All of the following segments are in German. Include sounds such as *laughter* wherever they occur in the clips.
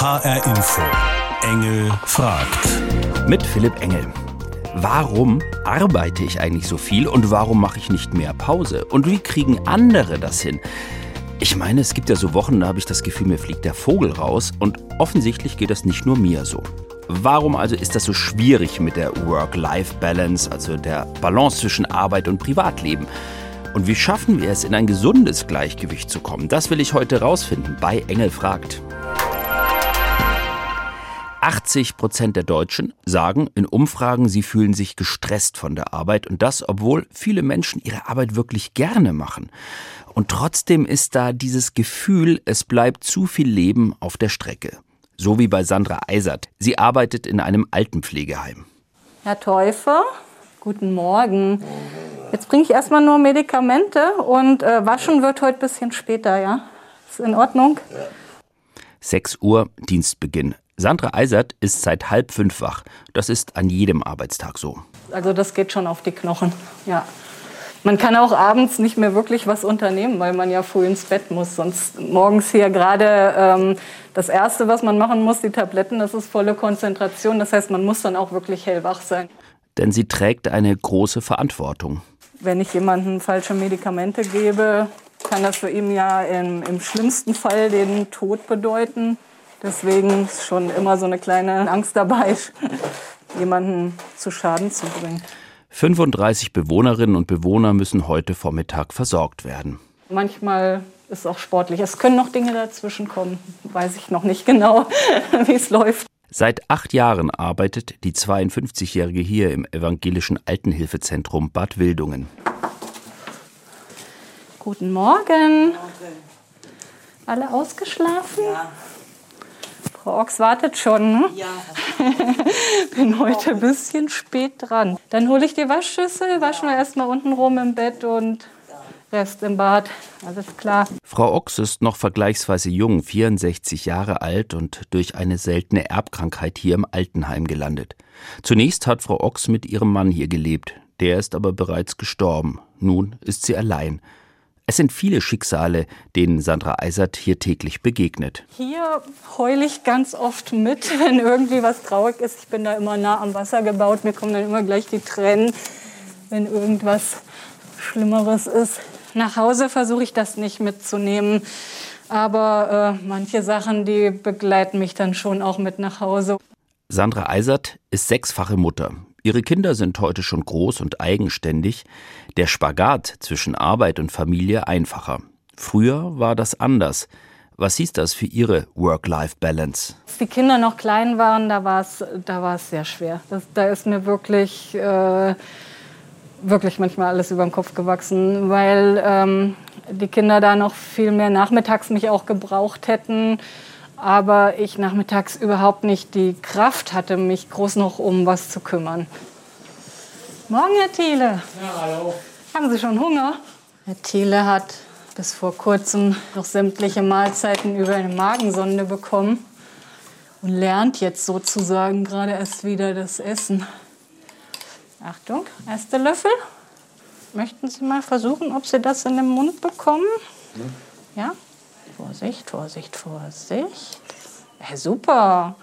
HR Info. Engel fragt. Mit Philipp Engel. Warum arbeite ich eigentlich so viel und warum mache ich nicht mehr Pause? Und wie kriegen andere das hin? Ich meine, es gibt ja so Wochen, da habe ich das Gefühl, mir fliegt der Vogel raus und offensichtlich geht das nicht nur mir so. Warum also ist das so schwierig mit der Work-Life-Balance, also der Balance zwischen Arbeit und Privatleben? Und wie schaffen wir es, in ein gesundes Gleichgewicht zu kommen? Das will ich heute rausfinden bei Engel fragt. 80 Prozent der Deutschen sagen in Umfragen, sie fühlen sich gestresst von der Arbeit und das, obwohl viele Menschen ihre Arbeit wirklich gerne machen. Und trotzdem ist da dieses Gefühl, es bleibt zu viel Leben auf der Strecke. So wie bei Sandra Eisert. Sie arbeitet in einem Altenpflegeheim. Herr Täufer, guten Morgen. Jetzt bringe ich erstmal nur Medikamente und äh, waschen wird heute ein bisschen später, ja? Ist in Ordnung? 6 Uhr Dienstbeginn. Sandra Eisert ist seit halb fünf wach. Das ist an jedem Arbeitstag so. Also das geht schon auf die Knochen, ja. Man kann auch abends nicht mehr wirklich was unternehmen, weil man ja früh ins Bett muss. Sonst morgens hier gerade ähm, das Erste, was man machen muss, die Tabletten, das ist volle Konzentration. Das heißt, man muss dann auch wirklich hellwach sein. Denn sie trägt eine große Verantwortung. Wenn ich jemandem falsche Medikamente gebe, kann das für ihn ja im, im schlimmsten Fall den Tod bedeuten. Deswegen ist schon immer so eine kleine Angst dabei, jemanden zu Schaden zu bringen. 35 Bewohnerinnen und Bewohner müssen heute Vormittag versorgt werden. Manchmal ist es auch sportlich. Es können noch Dinge dazwischen kommen. Weiß ich noch nicht genau, *laughs* wie es läuft. Seit acht Jahren arbeitet die 52-Jährige hier im evangelischen Altenhilfezentrum Bad Wildungen. Guten Morgen. Alle ausgeschlafen? Ja. Frau Ochs wartet schon. Ne? Ja. *laughs* Bin heute ein bisschen spät dran. Dann hole ich die Waschschüssel, waschen wir erstmal unten rum im Bett und Rest im Bad. Alles klar. Frau Ochs ist noch vergleichsweise jung, 64 Jahre alt und durch eine seltene Erbkrankheit hier im Altenheim gelandet. Zunächst hat Frau Ochs mit ihrem Mann hier gelebt. Der ist aber bereits gestorben. Nun ist sie allein. Es sind viele Schicksale, denen Sandra Eisert hier täglich begegnet. Hier heule ich ganz oft mit, *laughs* wenn irgendwie was traurig ist. Ich bin da immer nah am Wasser gebaut. Mir kommen dann immer gleich die Tränen, wenn irgendwas Schlimmeres ist. Nach Hause versuche ich das nicht mitzunehmen. Aber äh, manche Sachen, die begleiten mich dann schon auch mit nach Hause. Sandra Eisert ist sechsfache Mutter. Ihre Kinder sind heute schon groß und eigenständig, der Spagat zwischen Arbeit und Familie einfacher. Früher war das anders. Was hieß das für Ihre Work-Life-Balance? Als die Kinder noch klein waren, da war es da sehr schwer. Das, da ist mir wirklich, äh, wirklich manchmal alles über den Kopf gewachsen, weil ähm, die Kinder da noch viel mehr nachmittags mich auch gebraucht hätten aber ich nachmittags überhaupt nicht die Kraft hatte, mich groß noch um was zu kümmern. Morgen, Herr Thiele. Ja, hallo. Haben Sie schon Hunger? Herr Thiele hat bis vor kurzem noch sämtliche Mahlzeiten über eine Magensonde bekommen und lernt jetzt sozusagen gerade erst wieder das Essen. Achtung, erster Löffel. Möchten Sie mal versuchen, ob Sie das in den Mund bekommen? Ja? Vorsicht, Vorsicht, Vorsicht. Ja, super.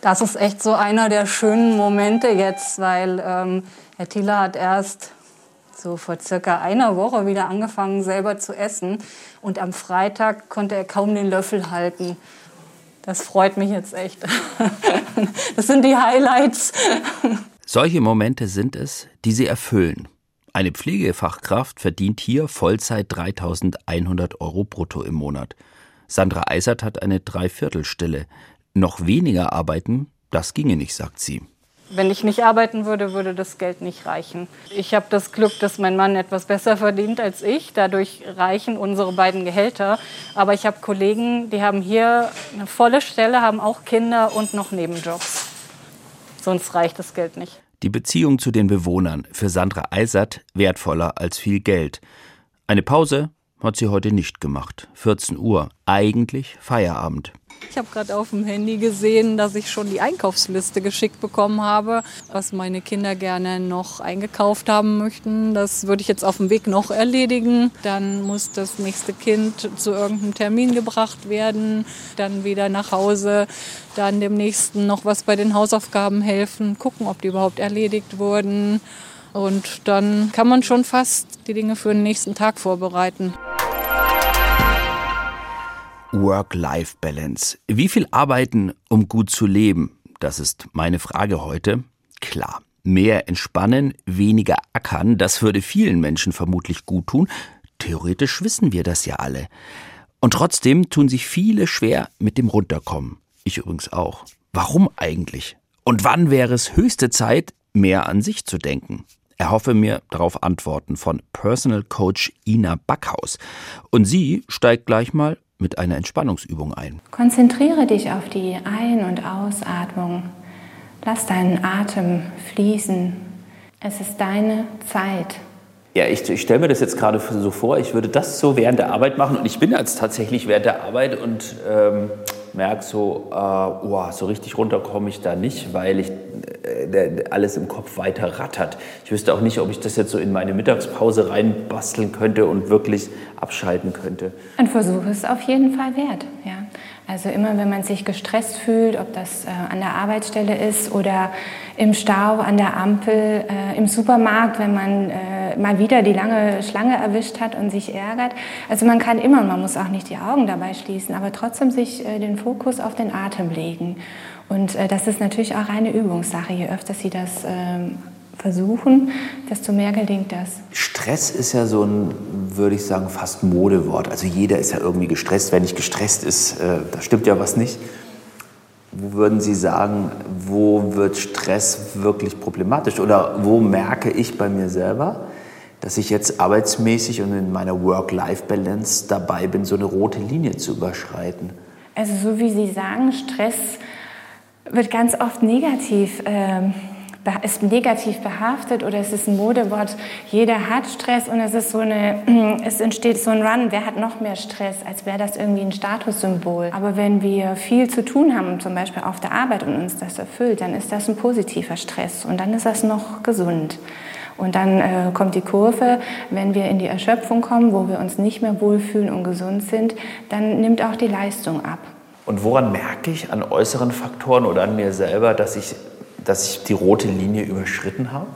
Das ist echt so einer der schönen Momente jetzt, weil ähm, Herr Thiele hat erst so vor circa einer Woche wieder angefangen, selber zu essen. Und am Freitag konnte er kaum den Löffel halten. Das freut mich jetzt echt. *laughs* Das sind die Highlights. Solche Momente sind es, die sie erfüllen. Eine Pflegefachkraft verdient hier Vollzeit 3100 Euro brutto im Monat. Sandra Eisert hat eine Dreiviertelstelle. Noch weniger arbeiten, das ginge nicht, sagt sie. Wenn ich nicht arbeiten würde, würde das Geld nicht reichen. Ich habe das Glück, dass mein Mann etwas besser verdient als ich. Dadurch reichen unsere beiden Gehälter. Aber ich habe Kollegen, die haben hier eine volle Stelle, haben auch Kinder und noch Nebenjobs. Sonst reicht das Geld nicht. Die Beziehung zu den Bewohnern für Sandra Eisert wertvoller als viel Geld. Eine Pause hat sie heute nicht gemacht. 14 Uhr, eigentlich Feierabend. Ich habe gerade auf dem Handy gesehen, dass ich schon die Einkaufsliste geschickt bekommen habe, was meine Kinder gerne noch eingekauft haben möchten. Das würde ich jetzt auf dem Weg noch erledigen. Dann muss das nächste Kind zu irgendeinem Termin gebracht werden, dann wieder nach Hause, dann dem nächsten noch was bei den Hausaufgaben helfen, gucken, ob die überhaupt erledigt wurden. Und dann kann man schon fast die Dinge für den nächsten Tag vorbereiten. Work-Life-Balance. Wie viel arbeiten, um gut zu leben? Das ist meine Frage heute. Klar, mehr entspannen, weniger ackern, das würde vielen Menschen vermutlich gut tun. Theoretisch wissen wir das ja alle. Und trotzdem tun sich viele schwer mit dem Runterkommen. Ich übrigens auch. Warum eigentlich? Und wann wäre es höchste Zeit, mehr an sich zu denken? Erhoffe mir darauf Antworten von Personal Coach Ina Backhaus. Und sie steigt gleich mal mit einer Entspannungsübung ein. Konzentriere dich auf die Ein- und Ausatmung. Lass deinen Atem fließen. Es ist deine Zeit. Ja, ich, ich stelle mir das jetzt gerade so vor, ich würde das so während der Arbeit machen und ich bin jetzt tatsächlich während der Arbeit und ähm, merke so, äh, oh, so richtig runter komme ich da nicht, weil ich äh, alles im Kopf weiter rattert. Ich wüsste auch nicht, ob ich das jetzt so in meine Mittagspause reinbasteln könnte und wirklich abschalten könnte. Ein Versuch ist auf jeden Fall wert, ja. Also immer, wenn man sich gestresst fühlt, ob das äh, an der Arbeitsstelle ist oder im Stau, an der Ampel, äh, im Supermarkt, wenn man äh, mal wieder die lange Schlange erwischt hat und sich ärgert. Also man kann immer, man muss auch nicht die Augen dabei schließen, aber trotzdem sich äh, den Fokus auf den Atem legen. Und äh, das ist natürlich auch eine Übungssache. Je öfter Sie das ähm, versuchen, desto mehr gelingt das. Stress ist ja so ein, würde ich sagen, fast Modewort. Also jeder ist ja irgendwie gestresst. Wer nicht gestresst ist, äh, da stimmt ja was nicht. Wo würden Sie sagen, wo wird Stress wirklich problematisch? Oder wo merke ich bei mir selber, dass ich jetzt arbeitsmäßig und in meiner Work-Life-Balance dabei bin, so eine rote Linie zu überschreiten? Also so wie Sie sagen, Stress wird ganz oft negativ ähm, ist negativ behaftet oder es ist ein Modewort. Jeder hat Stress und es ist so eine, *clears throat* es entsteht so ein Run. Wer hat noch mehr Stress, als wäre das irgendwie ein Statussymbol? Aber wenn wir viel zu tun haben, zum Beispiel auf der Arbeit und uns das erfüllt, dann ist das ein positiver Stress und dann ist das noch gesund. Und dann äh, kommt die Kurve, wenn wir in die Erschöpfung kommen, wo wir uns nicht mehr wohlfühlen und gesund sind, dann nimmt auch die Leistung ab. Und woran merke ich an äußeren Faktoren oder an mir selber, dass ich dass ich die rote Linie überschritten habe?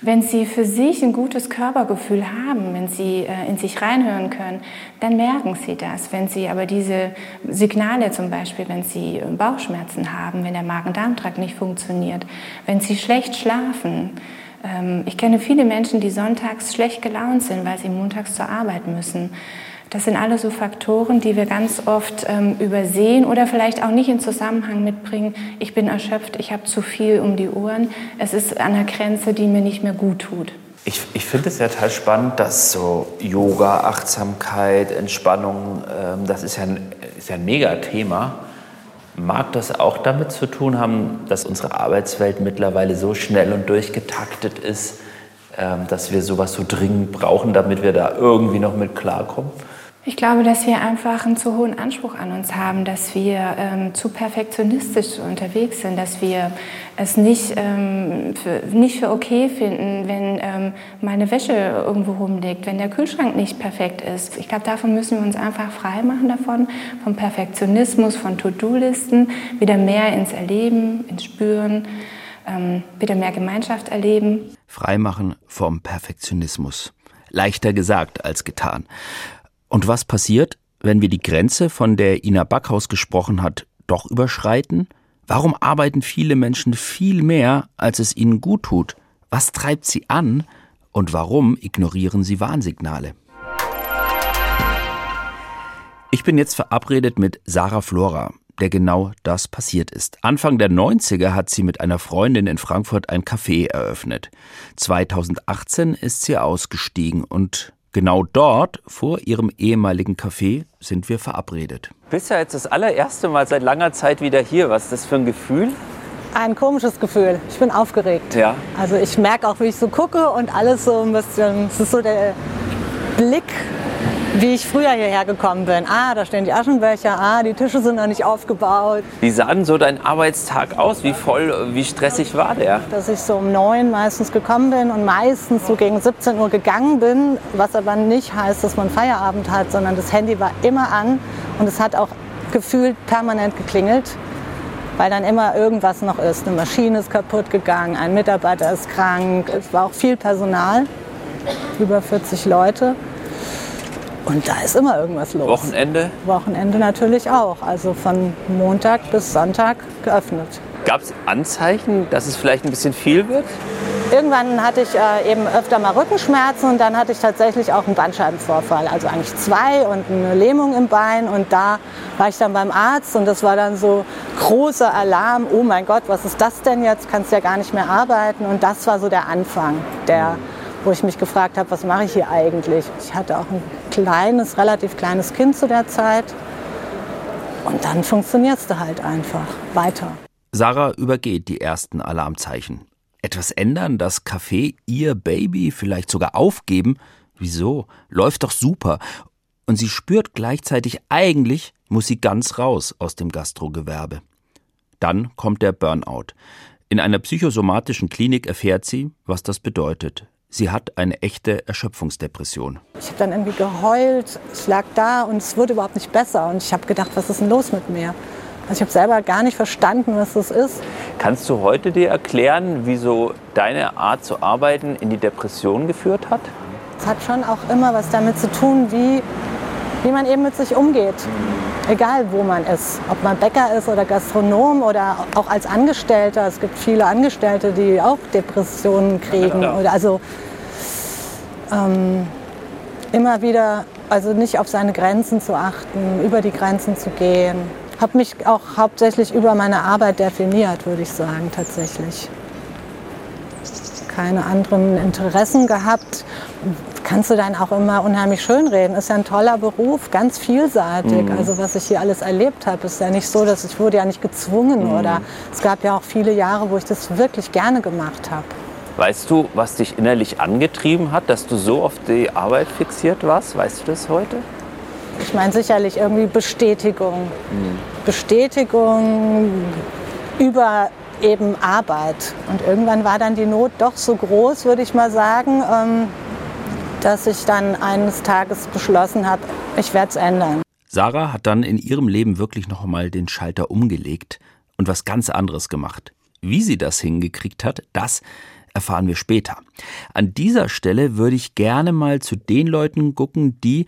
Wenn Sie für sich ein gutes Körpergefühl haben, wenn Sie äh, in sich reinhören können, dann merken Sie das. Wenn Sie aber diese Signale zum Beispiel, wenn Sie äh, Bauchschmerzen haben, wenn der Magen-Darm-Trakt nicht funktioniert, wenn Sie schlecht schlafen, ich kenne viele Menschen, die sonntags schlecht gelaunt sind, weil sie montags zur Arbeit müssen. Das sind alles so Faktoren, die wir ganz oft ähm, übersehen oder vielleicht auch nicht in Zusammenhang mitbringen. Ich bin erschöpft, ich habe zu viel um die Ohren. Es ist an der Grenze, die mir nicht mehr gut tut. Ich, ich finde es ja total spannend, dass so Yoga, Achtsamkeit, Entspannung, ähm, das ist ja, ein, ist ja ein Mega-Thema. Mag das auch damit zu tun haben, dass unsere Arbeitswelt mittlerweile so schnell und durchgetaktet ist, ähm, dass wir sowas so dringend brauchen, damit wir da irgendwie noch mit klarkommen? Ich glaube, dass wir einfach einen zu hohen Anspruch an uns haben, dass wir ähm, zu perfektionistisch unterwegs sind, dass wir es nicht, ähm, für, nicht für okay finden, wenn ähm, meine Wäsche irgendwo rumliegt, wenn der Kühlschrank nicht perfekt ist. Ich glaube, davon müssen wir uns einfach frei machen davon, vom Perfektionismus, von To-Do-Listen, wieder mehr ins Erleben, ins Spüren, ähm, wieder mehr Gemeinschaft erleben. Freimachen vom Perfektionismus. Leichter gesagt als getan. Und was passiert, wenn wir die Grenze, von der Ina Backhaus gesprochen hat, doch überschreiten? Warum arbeiten viele Menschen viel mehr, als es ihnen gut tut? Was treibt sie an? Und warum ignorieren sie Warnsignale? Ich bin jetzt verabredet mit Sarah Flora, der genau das passiert ist. Anfang der 90er hat sie mit einer Freundin in Frankfurt ein Café eröffnet. 2018 ist sie ausgestiegen und Genau dort, vor ihrem ehemaligen Café, sind wir verabredet. Bist ja jetzt das allererste Mal seit langer Zeit wieder hier. Was ist das für ein Gefühl? Ein komisches Gefühl. Ich bin aufgeregt. Ja. Also ich merke auch, wie ich so gucke und alles so ein bisschen. Es ist so der Blick wie ich früher hierher gekommen bin. Ah, da stehen die Aschenbecher, ah, die Tische sind noch nicht aufgebaut. Wie sah denn so dein Arbeitstag aus? Wie voll, wie stressig war der? Dass ich so um neun meistens gekommen bin und meistens so gegen 17 Uhr gegangen bin, was aber nicht heißt, dass man Feierabend hat, sondern das Handy war immer an und es hat auch gefühlt permanent geklingelt, weil dann immer irgendwas noch ist. Eine Maschine ist kaputt gegangen, ein Mitarbeiter ist krank, es war auch viel Personal, über 40 Leute. Und da ist immer irgendwas los. Wochenende? Wochenende natürlich auch. Also von Montag bis Sonntag geöffnet. Gab es Anzeichen, dass es vielleicht ein bisschen viel wird? Irgendwann hatte ich äh, eben öfter mal Rückenschmerzen und dann hatte ich tatsächlich auch einen Bandscheibenvorfall. Also eigentlich zwei und eine Lähmung im Bein. Und da war ich dann beim Arzt und das war dann so großer Alarm. Oh mein Gott, was ist das denn jetzt? Kannst ja gar nicht mehr arbeiten. Und das war so der Anfang der wo ich mich gefragt habe, was mache ich hier eigentlich? Ich hatte auch ein kleines, relativ kleines Kind zu der Zeit. Und dann funktionierst du halt einfach weiter. Sarah übergeht die ersten Alarmzeichen. Etwas ändern, das Café, ihr Baby, vielleicht sogar aufgeben? Wieso? Läuft doch super. Und sie spürt gleichzeitig, eigentlich muss sie ganz raus aus dem Gastrogewerbe. Dann kommt der Burnout. In einer psychosomatischen Klinik erfährt sie, was das bedeutet. Sie hat eine echte Erschöpfungsdepression. Ich habe dann irgendwie geheult, ich lag da und es wurde überhaupt nicht besser. Und ich habe gedacht, was ist denn los mit mir? Also ich habe selber gar nicht verstanden, was das ist. Kannst du heute dir erklären, wieso deine Art zu arbeiten in die Depression geführt hat? Es hat schon auch immer was damit zu tun, wie, wie man eben mit sich umgeht. Egal wo man ist. Ob man Bäcker ist oder Gastronom oder auch als Angestellter. Es gibt viele Angestellte, die auch Depressionen kriegen. Oder also ähm, immer wieder, also nicht auf seine Grenzen zu achten, über die Grenzen zu gehen. Habe mich auch hauptsächlich über meine Arbeit definiert, würde ich sagen, tatsächlich. Keine anderen Interessen gehabt. Kannst du dann auch immer unheimlich schön reden. Ist ja ein toller Beruf, ganz vielseitig. Mhm. Also was ich hier alles erlebt habe, ist ja nicht so, dass ich wurde ja nicht gezwungen mhm. oder es gab ja auch viele Jahre, wo ich das wirklich gerne gemacht habe. Weißt du, was dich innerlich angetrieben hat, dass du so auf die Arbeit fixiert warst? Weißt du das heute? Ich meine sicherlich irgendwie Bestätigung. Mhm. Bestätigung über eben Arbeit. Und irgendwann war dann die Not doch so groß, würde ich mal sagen, ähm, dass ich dann eines Tages beschlossen habe, ich werde es ändern. Sarah hat dann in ihrem Leben wirklich noch einmal den Schalter umgelegt und was ganz anderes gemacht. Wie sie das hingekriegt hat, das erfahren wir später. An dieser Stelle würde ich gerne mal zu den Leuten gucken, die,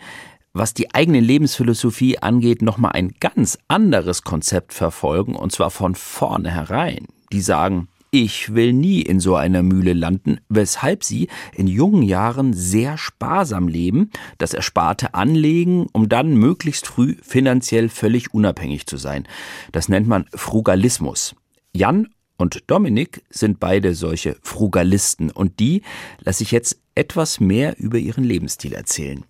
was die eigene Lebensphilosophie angeht, nochmal ein ganz anderes Konzept verfolgen, und zwar von vornherein. Die sagen, ich will nie in so einer Mühle landen, weshalb sie in jungen Jahren sehr sparsam leben, das Ersparte anlegen, um dann möglichst früh finanziell völlig unabhängig zu sein. Das nennt man Frugalismus. Jan und Dominik sind beide solche Frugalisten und die lasse ich jetzt etwas mehr über ihren Lebensstil erzählen.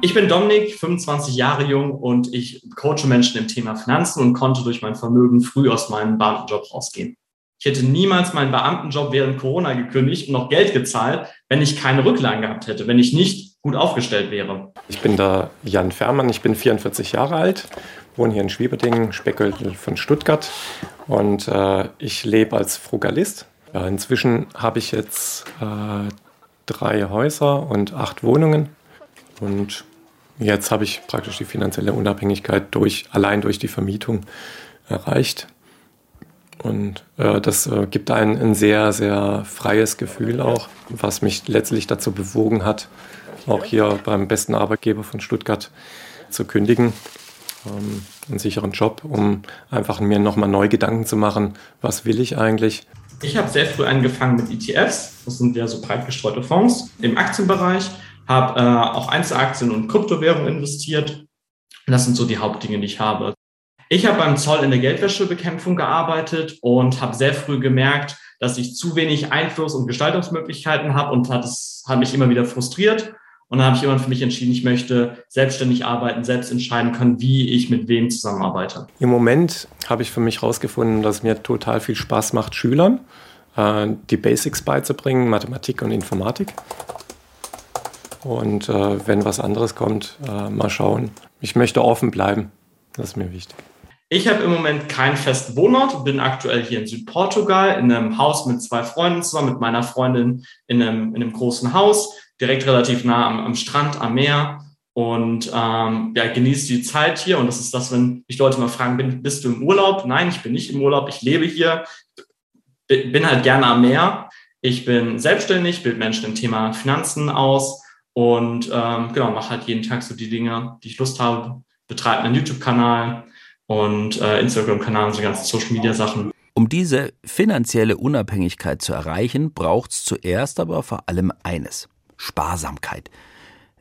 Ich bin Dominik, 25 Jahre jung und ich coache Menschen im Thema Finanzen und konnte durch mein Vermögen früh aus meinem Beamtenjob rausgehen. Ich hätte niemals meinen Beamtenjob während Corona gekündigt und noch Geld gezahlt, wenn ich keine Rücklagen gehabt hätte, wenn ich nicht gut aufgestellt wäre. Ich bin da Jan Fährmann, ich bin 44 Jahre alt wohne hier in Schwieberdingen, Speckgürtel von Stuttgart und äh, ich lebe als Frugalist. Ja, inzwischen habe ich jetzt äh, drei Häuser und acht Wohnungen und jetzt habe ich praktisch die finanzielle Unabhängigkeit durch, allein durch die Vermietung erreicht. Und äh, das äh, gibt ein, ein sehr, sehr freies Gefühl auch, was mich letztlich dazu bewogen hat, auch hier beim besten Arbeitgeber von Stuttgart zu kündigen ähm, einen sicheren Job, um einfach mir nochmal neu Gedanken zu machen, was will ich eigentlich. Ich habe sehr früh angefangen mit ETFs, das sind ja so breit gestreute Fonds im Aktienbereich, habe äh, auch Einzelaktien und Kryptowährungen investiert. Das sind so die Hauptdinge, die ich habe. Ich habe beim Zoll in der Geldwäschebekämpfung gearbeitet und habe sehr früh gemerkt, dass ich zu wenig Einfluss und Gestaltungsmöglichkeiten habe und hat, das hat mich immer wieder frustriert und dann habe ich irgendwann für mich entschieden, ich möchte selbstständig arbeiten, selbst entscheiden können, wie ich mit wem zusammenarbeite. Im Moment habe ich für mich herausgefunden, dass es mir total viel Spaß macht, Schülern äh, die Basics beizubringen, Mathematik und Informatik. Und äh, wenn was anderes kommt, äh, mal schauen. Ich möchte offen bleiben. Das ist mir wichtig. Ich habe im Moment keinen festen Wohnort, bin aktuell hier in Südportugal in einem Haus mit zwei Freunden zusammen, mit meiner Freundin in einem, in einem großen Haus, direkt relativ nah am, am Strand, am Meer und ähm, ja, genieße die Zeit hier. Und das ist das, wenn mich Leute mal fragen, bin, bist du im Urlaub? Nein, ich bin nicht im Urlaub, ich lebe hier, bin halt gerne am Meer. Ich bin selbstständig, bilde Menschen im Thema Finanzen aus und ähm, genau, mache halt jeden Tag so die Dinge, die ich Lust habe, betreibe einen YouTube-Kanal und äh, Instagram-Kanal und so ganzen Social-Media-Sachen. Um diese finanzielle Unabhängigkeit zu erreichen, braucht es zuerst aber vor allem eines: Sparsamkeit.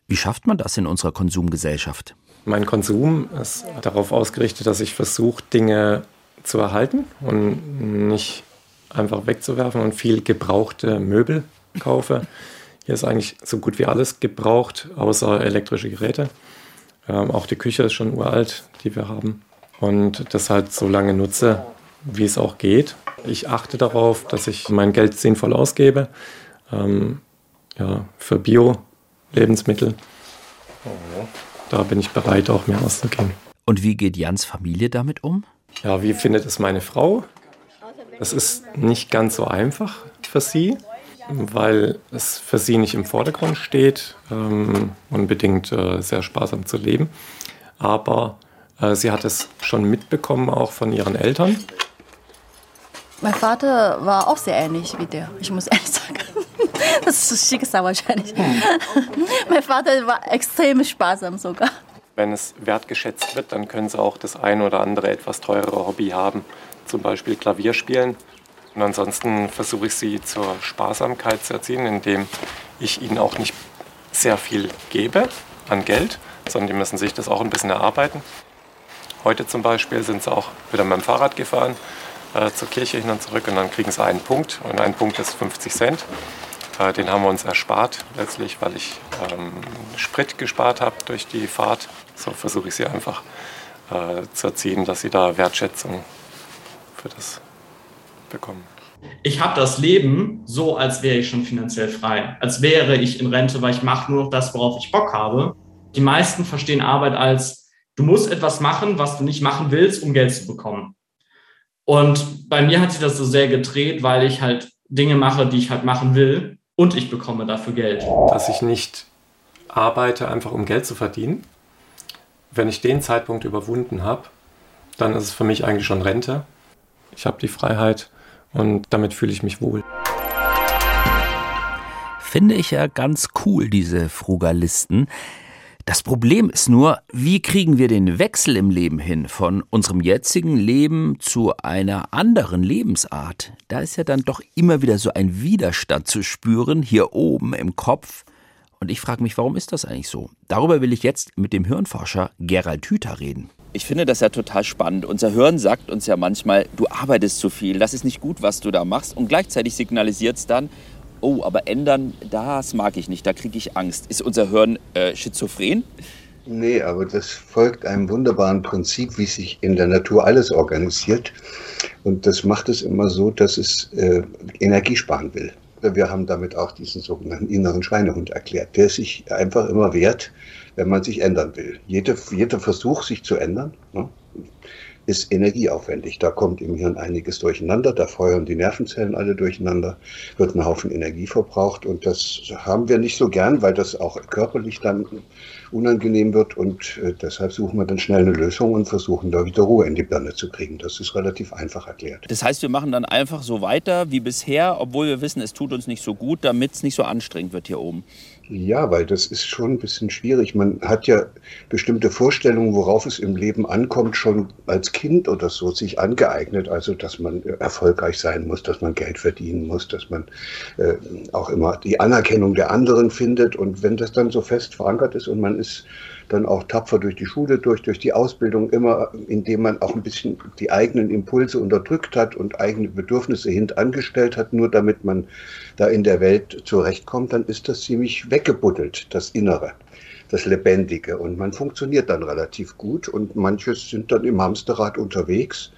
Wie schafft man das in unserer Konsumgesellschaft? Mein Konsum ist darauf ausgerichtet, dass ich versuche, Dinge zu erhalten und nicht einfach wegzuwerfen und viel gebrauchte Möbel kaufe. Hier ist eigentlich so gut wie alles gebraucht, außer elektrische Geräte. Ähm, auch die Küche ist schon uralt, die wir haben. Und das halt so lange nutze, wie es auch geht. Ich achte darauf, dass ich mein Geld sinnvoll ausgebe. Ähm, ja, für Bio-Lebensmittel. Da bin ich bereit, auch mehr auszugeben. Und wie geht Jans Familie damit um? Ja, wie findet es meine Frau? Das ist nicht ganz so einfach für sie weil es für sie nicht im Vordergrund steht, ähm, unbedingt äh, sehr sparsam zu leben. Aber äh, sie hat es schon mitbekommen, auch von ihren Eltern. Mein Vater war auch sehr ähnlich wie der, ich muss ehrlich sagen. *laughs* Das ist Schicksal wahrscheinlich. *laughs* mein Vater war extrem sparsam sogar. Wenn es wertgeschätzt wird, dann können sie auch das ein oder andere etwas teurere Hobby haben. Zum Beispiel Klavier spielen. Und ansonsten versuche ich sie zur Sparsamkeit zu erziehen, indem ich ihnen auch nicht sehr viel gebe an Geld, sondern die müssen sich das auch ein bisschen erarbeiten. Heute zum Beispiel sind sie auch wieder mit dem Fahrrad gefahren äh, zur Kirche hin und zurück und dann kriegen sie einen Punkt und ein Punkt ist 50 Cent. Äh, den haben wir uns erspart letztlich, weil ich ähm, Sprit gespart habe durch die Fahrt. So versuche ich sie einfach äh, zu erziehen, dass sie da Wertschätzung für das bekommen. Ich habe das Leben so, als wäre ich schon finanziell frei, als wäre ich in Rente, weil ich mache nur noch das, worauf ich Bock habe. Die meisten verstehen Arbeit als, du musst etwas machen, was du nicht machen willst, um Geld zu bekommen. Und bei mir hat sich das so sehr gedreht, weil ich halt Dinge mache, die ich halt machen will und ich bekomme dafür Geld. Dass ich nicht arbeite, einfach um Geld zu verdienen. Wenn ich den Zeitpunkt überwunden habe, dann ist es für mich eigentlich schon Rente. Ich habe die Freiheit und damit fühle ich mich wohl. Finde ich ja ganz cool, diese Frugalisten. Das Problem ist nur, wie kriegen wir den Wechsel im Leben hin von unserem jetzigen Leben zu einer anderen Lebensart? Da ist ja dann doch immer wieder so ein Widerstand zu spüren, hier oben im Kopf. Und ich frage mich, warum ist das eigentlich so? Darüber will ich jetzt mit dem Hirnforscher Gerald Hüther reden. Ich finde das ja total spannend. Unser Hirn sagt uns ja manchmal, du arbeitest zu viel, das ist nicht gut, was du da machst. Und gleichzeitig signalisiert es dann, oh, aber ändern, das mag ich nicht, da kriege ich Angst. Ist unser Hirn äh, schizophren? Nee, aber das folgt einem wunderbaren Prinzip, wie sich in der Natur alles organisiert. Und das macht es immer so, dass es äh, Energie sparen will. Wir haben damit auch diesen sogenannten inneren Schweinehund erklärt, der sich einfach immer wehrt, wenn man sich ändern will. Jeder, jeder Versuch, sich zu ändern, ne, ist energieaufwendig. Da kommt im Hirn einiges durcheinander, da feuern die Nervenzellen alle durcheinander, wird ein Haufen Energie verbraucht und das haben wir nicht so gern, weil das auch körperlich dann unangenehm wird und äh, deshalb suchen wir dann schnell eine Lösung und versuchen da wieder Ruhe in die Birne zu kriegen. Das ist relativ einfach erklärt. Das heißt, wir machen dann einfach so weiter wie bisher, obwohl wir wissen, es tut uns nicht so gut, damit es nicht so anstrengend wird hier oben. Ja, weil das ist schon ein bisschen schwierig. Man hat ja bestimmte Vorstellungen, worauf es im Leben ankommt, schon als Kind oder so sich angeeignet. Also, dass man erfolgreich sein muss, dass man Geld verdienen muss, dass man äh, auch immer die Anerkennung der anderen findet. Und wenn das dann so fest verankert ist und man ist dann auch tapfer durch die Schule durch, durch die Ausbildung, immer indem man auch ein bisschen die eigenen Impulse unterdrückt hat und eigene Bedürfnisse hintangestellt hat, nur damit man da in der Welt zurechtkommt, dann ist das ziemlich weggebuddelt, das Innere das Lebendige. Und man funktioniert dann relativ gut und manche sind dann im Hamsterrad unterwegs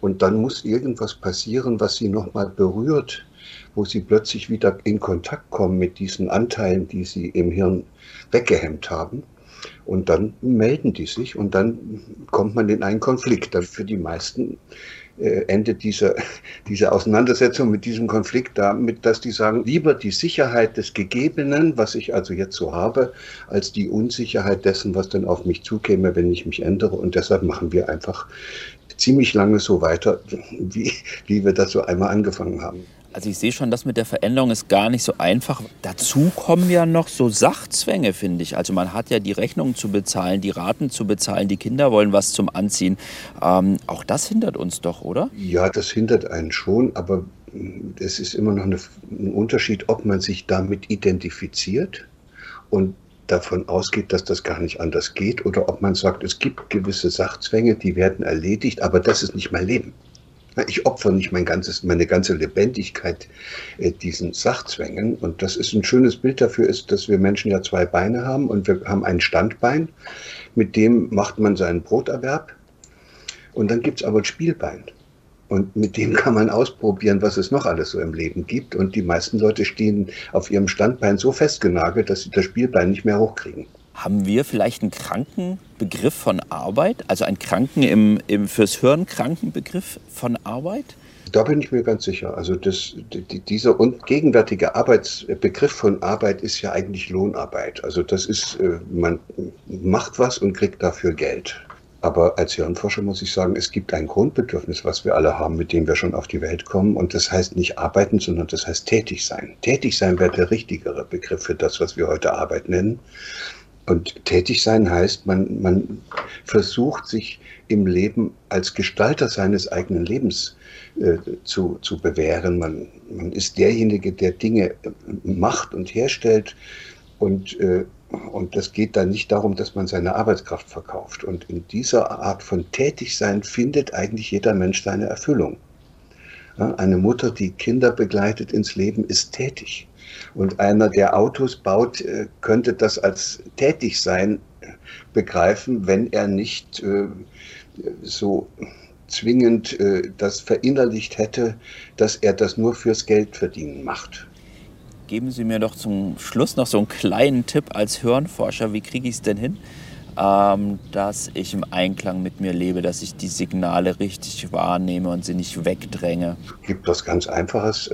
und dann muss irgendwas passieren, was sie nochmal berührt, wo sie plötzlich wieder in Kontakt kommen mit diesen Anteilen, die sie im Hirn weggehemmt haben. Und dann melden die sich und dann kommt man in einen Konflikt. Für die meisten äh, endet diese, *laughs* diese Auseinandersetzung mit diesem Konflikt damit, dass die sagen, lieber die Sicherheit des Gegebenen, was ich also jetzt so habe, als die Unsicherheit dessen, was dann auf mich zukäme, wenn ich mich ändere. Und deshalb machen wir einfach ziemlich lange so weiter, *laughs* wie, wie wir das so einmal angefangen haben. Also ich sehe schon, das mit der Veränderung ist gar nicht so einfach. Dazu kommen ja noch so Sachzwänge, finde ich. Also man hat ja die Rechnungen zu bezahlen, die Raten zu bezahlen, die Kinder wollen was zum Anziehen. Ähm, auch das hindert uns doch, oder? Ja, das hindert einen schon, aber es ist immer noch eine, ein Unterschied, ob man sich damit identifiziert und davon ausgeht, dass das gar nicht anders geht, oder ob man sagt, es gibt gewisse Sachzwänge, die werden erledigt, aber das ist nicht mein Leben. Ich opfere nicht mein ganzes, meine ganze Lebendigkeit äh, diesen Sachzwängen. Und das ist ein schönes Bild dafür, ist, dass wir Menschen ja zwei Beine haben und wir haben ein Standbein, mit dem macht man seinen Broterwerb. Und dann gibt es aber ein Spielbein. Und mit dem *laughs* kann man ausprobieren, was es noch alles so im Leben gibt. Und die meisten Leute stehen auf ihrem Standbein so festgenagelt, dass sie das Spielbein nicht mehr hochkriegen. Haben wir vielleicht einen kranken Begriff von Arbeit? Also einen kranken im, im fürs Hirn kranken Begriff von Arbeit? Da bin ich mir ganz sicher. Also das, die, dieser gegenwärtige Arbeitsbegriff von Arbeit ist ja eigentlich Lohnarbeit. Also das ist, äh, man macht was und kriegt dafür Geld. Aber als Hirnforscher muss ich sagen, es gibt ein Grundbedürfnis, was wir alle haben, mit dem wir schon auf die Welt kommen. Und das heißt nicht arbeiten, sondern das heißt tätig sein. Tätig sein wäre der richtigere Begriff für das, was wir heute Arbeit nennen. Und tätig sein heißt, man, man versucht sich im Leben als Gestalter seines eigenen Lebens äh, zu, zu bewähren. Man, man ist derjenige, der Dinge macht und herstellt. Und, äh, und das geht dann nicht darum, dass man seine Arbeitskraft verkauft. Und in dieser Art von Tätigsein findet eigentlich jeder Mensch seine Erfüllung. Ja, eine Mutter, die Kinder begleitet ins Leben, ist tätig. Und einer, der Autos baut, äh, könnte das als tätig sein begreifen, wenn er nicht äh, so zwingend äh, das verinnerlicht hätte, dass er das nur fürs Geld verdienen macht. Geben Sie mir doch zum Schluss noch so einen kleinen Tipp als Hirnforscher. Wie kriege ich es denn hin, ähm, dass ich im Einklang mit mir lebe, dass ich die Signale richtig wahrnehme und sie nicht wegdränge? Es gibt was ganz Einfaches.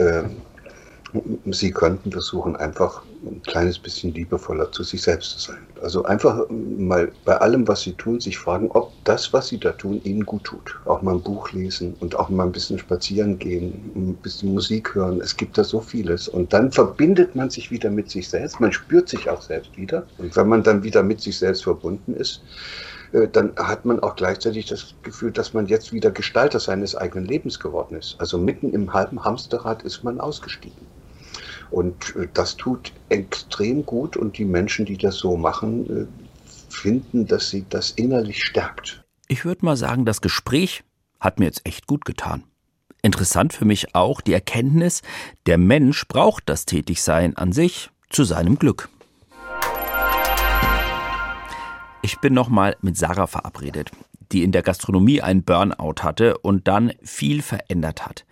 Sie könnten versuchen, einfach ein kleines bisschen liebevoller zu sich selbst zu sein. Also einfach mal bei allem, was Sie tun, sich fragen, ob das, was Sie da tun, Ihnen gut tut. Auch mal ein Buch lesen und auch mal ein bisschen spazieren gehen, ein bisschen Musik hören. Es gibt da so vieles. Und dann verbindet man sich wieder mit sich selbst. Man spürt sich auch selbst wieder. Und wenn man dann wieder mit sich selbst verbunden ist, äh, dann hat man auch gleichzeitig das Gefühl, dass man jetzt wieder Gestalter seines eigenen Lebens geworden ist. Also mitten im halben Hamsterrad ist man ausgestiegen. Und äh, das tut extrem gut und die Menschen, die das so machen, äh, finden, dass sie das innerlich stärkt. Ich würde mal sagen, das Gespräch hat mir jetzt echt gut getan. Interessant für mich auch die Erkenntnis, der Mensch braucht das Tätigsein an sich zu seinem Glück. Ich bin nochmal mit Sarah verabredet, die in der Gastronomie einen Burnout hatte und dann viel verändert hat.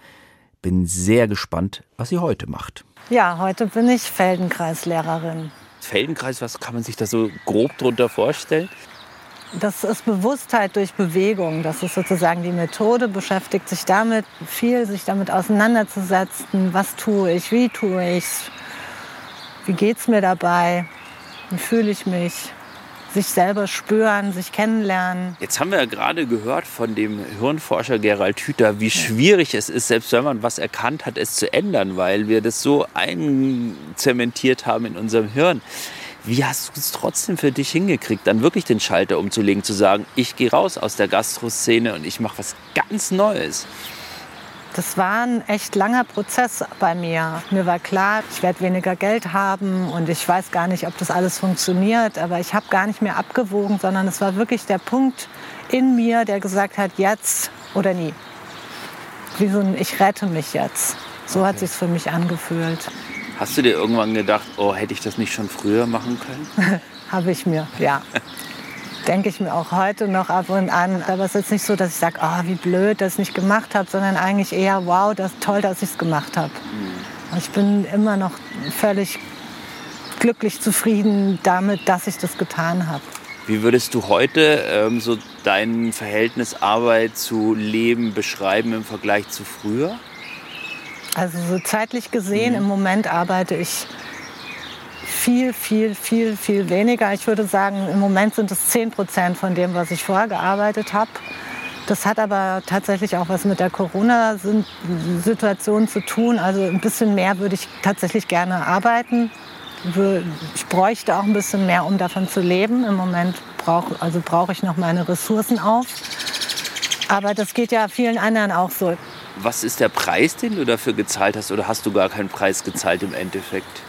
Bin sehr gespannt, was sie heute macht. Ja, heute bin ich Feldenkreislehrerin. Feldenkreis, was kann man sich da so grob drunter vorstellen? Das ist Bewusstheit durch Bewegung. Das ist sozusagen die Methode, beschäftigt sich damit, viel sich damit auseinanderzusetzen. Was tue ich? Wie tue ich es? Wie geht es mir dabei? Wie fühle ich mich? Sich selber spüren, sich kennenlernen. Jetzt haben wir ja gerade gehört von dem Hirnforscher Gerald Hüther, wie schwierig es ist, selbst wenn man was erkannt hat, es zu ändern, weil wir das so einzementiert haben in unserem Hirn. Wie hast du es trotzdem für dich hingekriegt, dann wirklich den Schalter umzulegen, zu sagen, ich gehe raus aus der Gastroszene und ich mache was ganz Neues? Das war ein echt langer Prozess bei mir. Mir war klar, ich werde weniger Geld haben und ich weiß gar nicht, ob das alles funktioniert. Aber ich habe gar nicht mehr abgewogen, sondern es war wirklich der Punkt in mir, der gesagt hat, jetzt oder nie. Wie so ein Ich rette mich jetzt. So okay. hat sich für mich angefühlt. Hast du dir irgendwann gedacht, oh, hätte ich das nicht schon früher machen können? *laughs* habe ich mir, ja. *laughs* denke ich mir auch heute noch ab und an. Aber es ist jetzt nicht so, dass ich sage, oh, wie blöd, dass ich es nicht gemacht habe, sondern eigentlich eher, wow, das ist toll, dass ich es gemacht habe. Ich bin immer noch völlig glücklich zufrieden damit, dass ich das getan habe. Wie würdest du heute ähm, so dein Verhältnis Arbeit zu Leben beschreiben im Vergleich zu früher? Also so zeitlich gesehen, mhm. im Moment arbeite ich viel, viel, viel, viel weniger. Ich würde sagen, im Moment sind es 10 Prozent von dem, was ich vorher gearbeitet habe. Das hat aber tatsächlich auch was mit der Corona-Situation zu tun. Also ein bisschen mehr würde ich tatsächlich gerne arbeiten. Ich bräuchte auch ein bisschen mehr, um davon zu leben. Im Moment brauche also brauch ich noch meine Ressourcen auf. Aber das geht ja vielen anderen auch so. Was ist der Preis, den du dafür gezahlt hast? Oder hast du gar keinen Preis gezahlt im Endeffekt?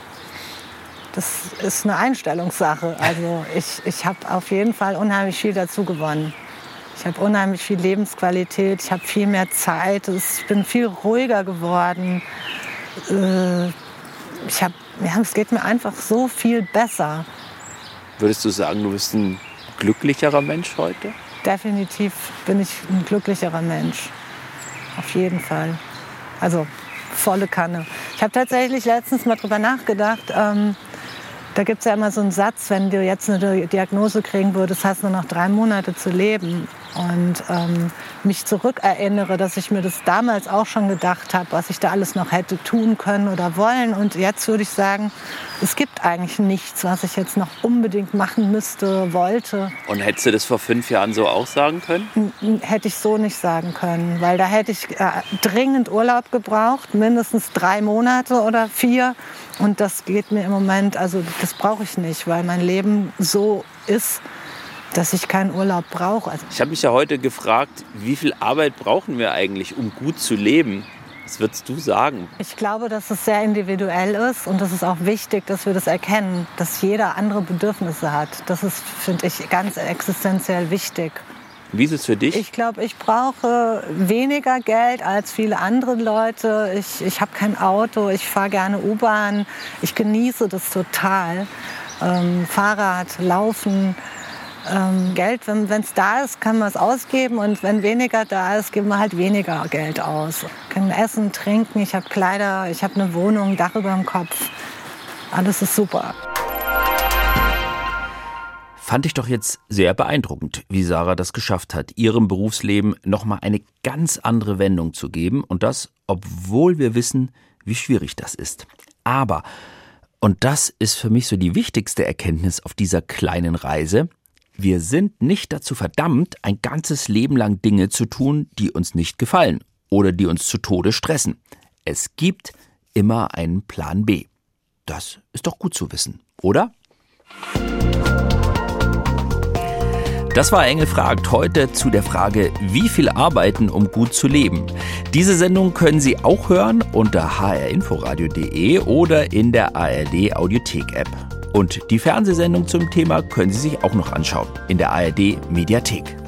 Das ist eine Einstellungssache. Also ich, ich habe auf jeden Fall unheimlich viel dazu gewonnen. Ich habe unheimlich viel Lebensqualität, ich habe viel mehr Zeit, ich bin viel ruhiger geworden. Äh, ich hab, ja, es geht mir einfach so viel besser. Würdest du sagen, du bist ein glücklicherer Mensch heute? Definitiv bin ich ein glücklicherer Mensch. Auf jeden Fall. Also volle Kanne. Ich habe tatsächlich letztens mal drüber nachgedacht. Ähm, da gibt es ja immer so einen Satz, wenn du jetzt eine Diagnose kriegen würdest, hast du nur noch drei Monate zu leben und ähm, mich zurückerinnere, dass ich mir das damals auch schon gedacht habe, was ich da alles noch hätte tun können oder wollen. Und jetzt würde ich sagen, es gibt eigentlich nichts, was ich jetzt noch unbedingt machen müsste, wollte. Und hättest du das vor fünf Jahren so auch sagen können? Hätte ich so nicht sagen können, weil da hätte ich äh, dringend Urlaub gebraucht, mindestens drei Monate oder vier. Und das geht mir im Moment, also das brauche ich nicht, weil mein Leben so ist, dass ich keinen Urlaub brauche. Also ich habe mich ja heute gefragt, wie viel Arbeit brauchen wir eigentlich, um gut zu leben? Was würdest du sagen? Ich glaube, dass es sehr individuell ist und es ist auch wichtig, dass wir das erkennen, dass jeder andere Bedürfnisse hat. Das ist, finde ich, ganz existenziell wichtig. Wie ist es für dich? Ich glaube, ich brauche weniger Geld als viele andere Leute. Ich, ich habe kein Auto, ich fahre gerne U-Bahn. Ich genieße das total. Ähm, Fahrrad, Laufen ähm, Geld, wenn es da ist, kann man es ausgeben und wenn weniger da ist, geben wir halt weniger Geld aus. Wir können essen, trinken, ich habe Kleider, ich habe eine Wohnung, ein Dach über dem Kopf. Alles ist super. Fand ich doch jetzt sehr beeindruckend, wie Sarah das geschafft hat, ihrem Berufsleben nochmal eine ganz andere Wendung zu geben und das, obwohl wir wissen, wie schwierig das ist. Aber, und das ist für mich so die wichtigste Erkenntnis auf dieser kleinen Reise, wir sind nicht dazu verdammt, ein ganzes Leben lang Dinge zu tun, die uns nicht gefallen oder die uns zu Tode stressen. Es gibt immer einen Plan B. Das ist doch gut zu wissen, oder? Das war Engel fragt heute zu der Frage, wie viel arbeiten, um gut zu leben. Diese Sendung können Sie auch hören unter hrinforadio.de oder in der ARD Audiothek App. Und die Fernsehsendung zum Thema können Sie sich auch noch anschauen in der ARD Mediathek.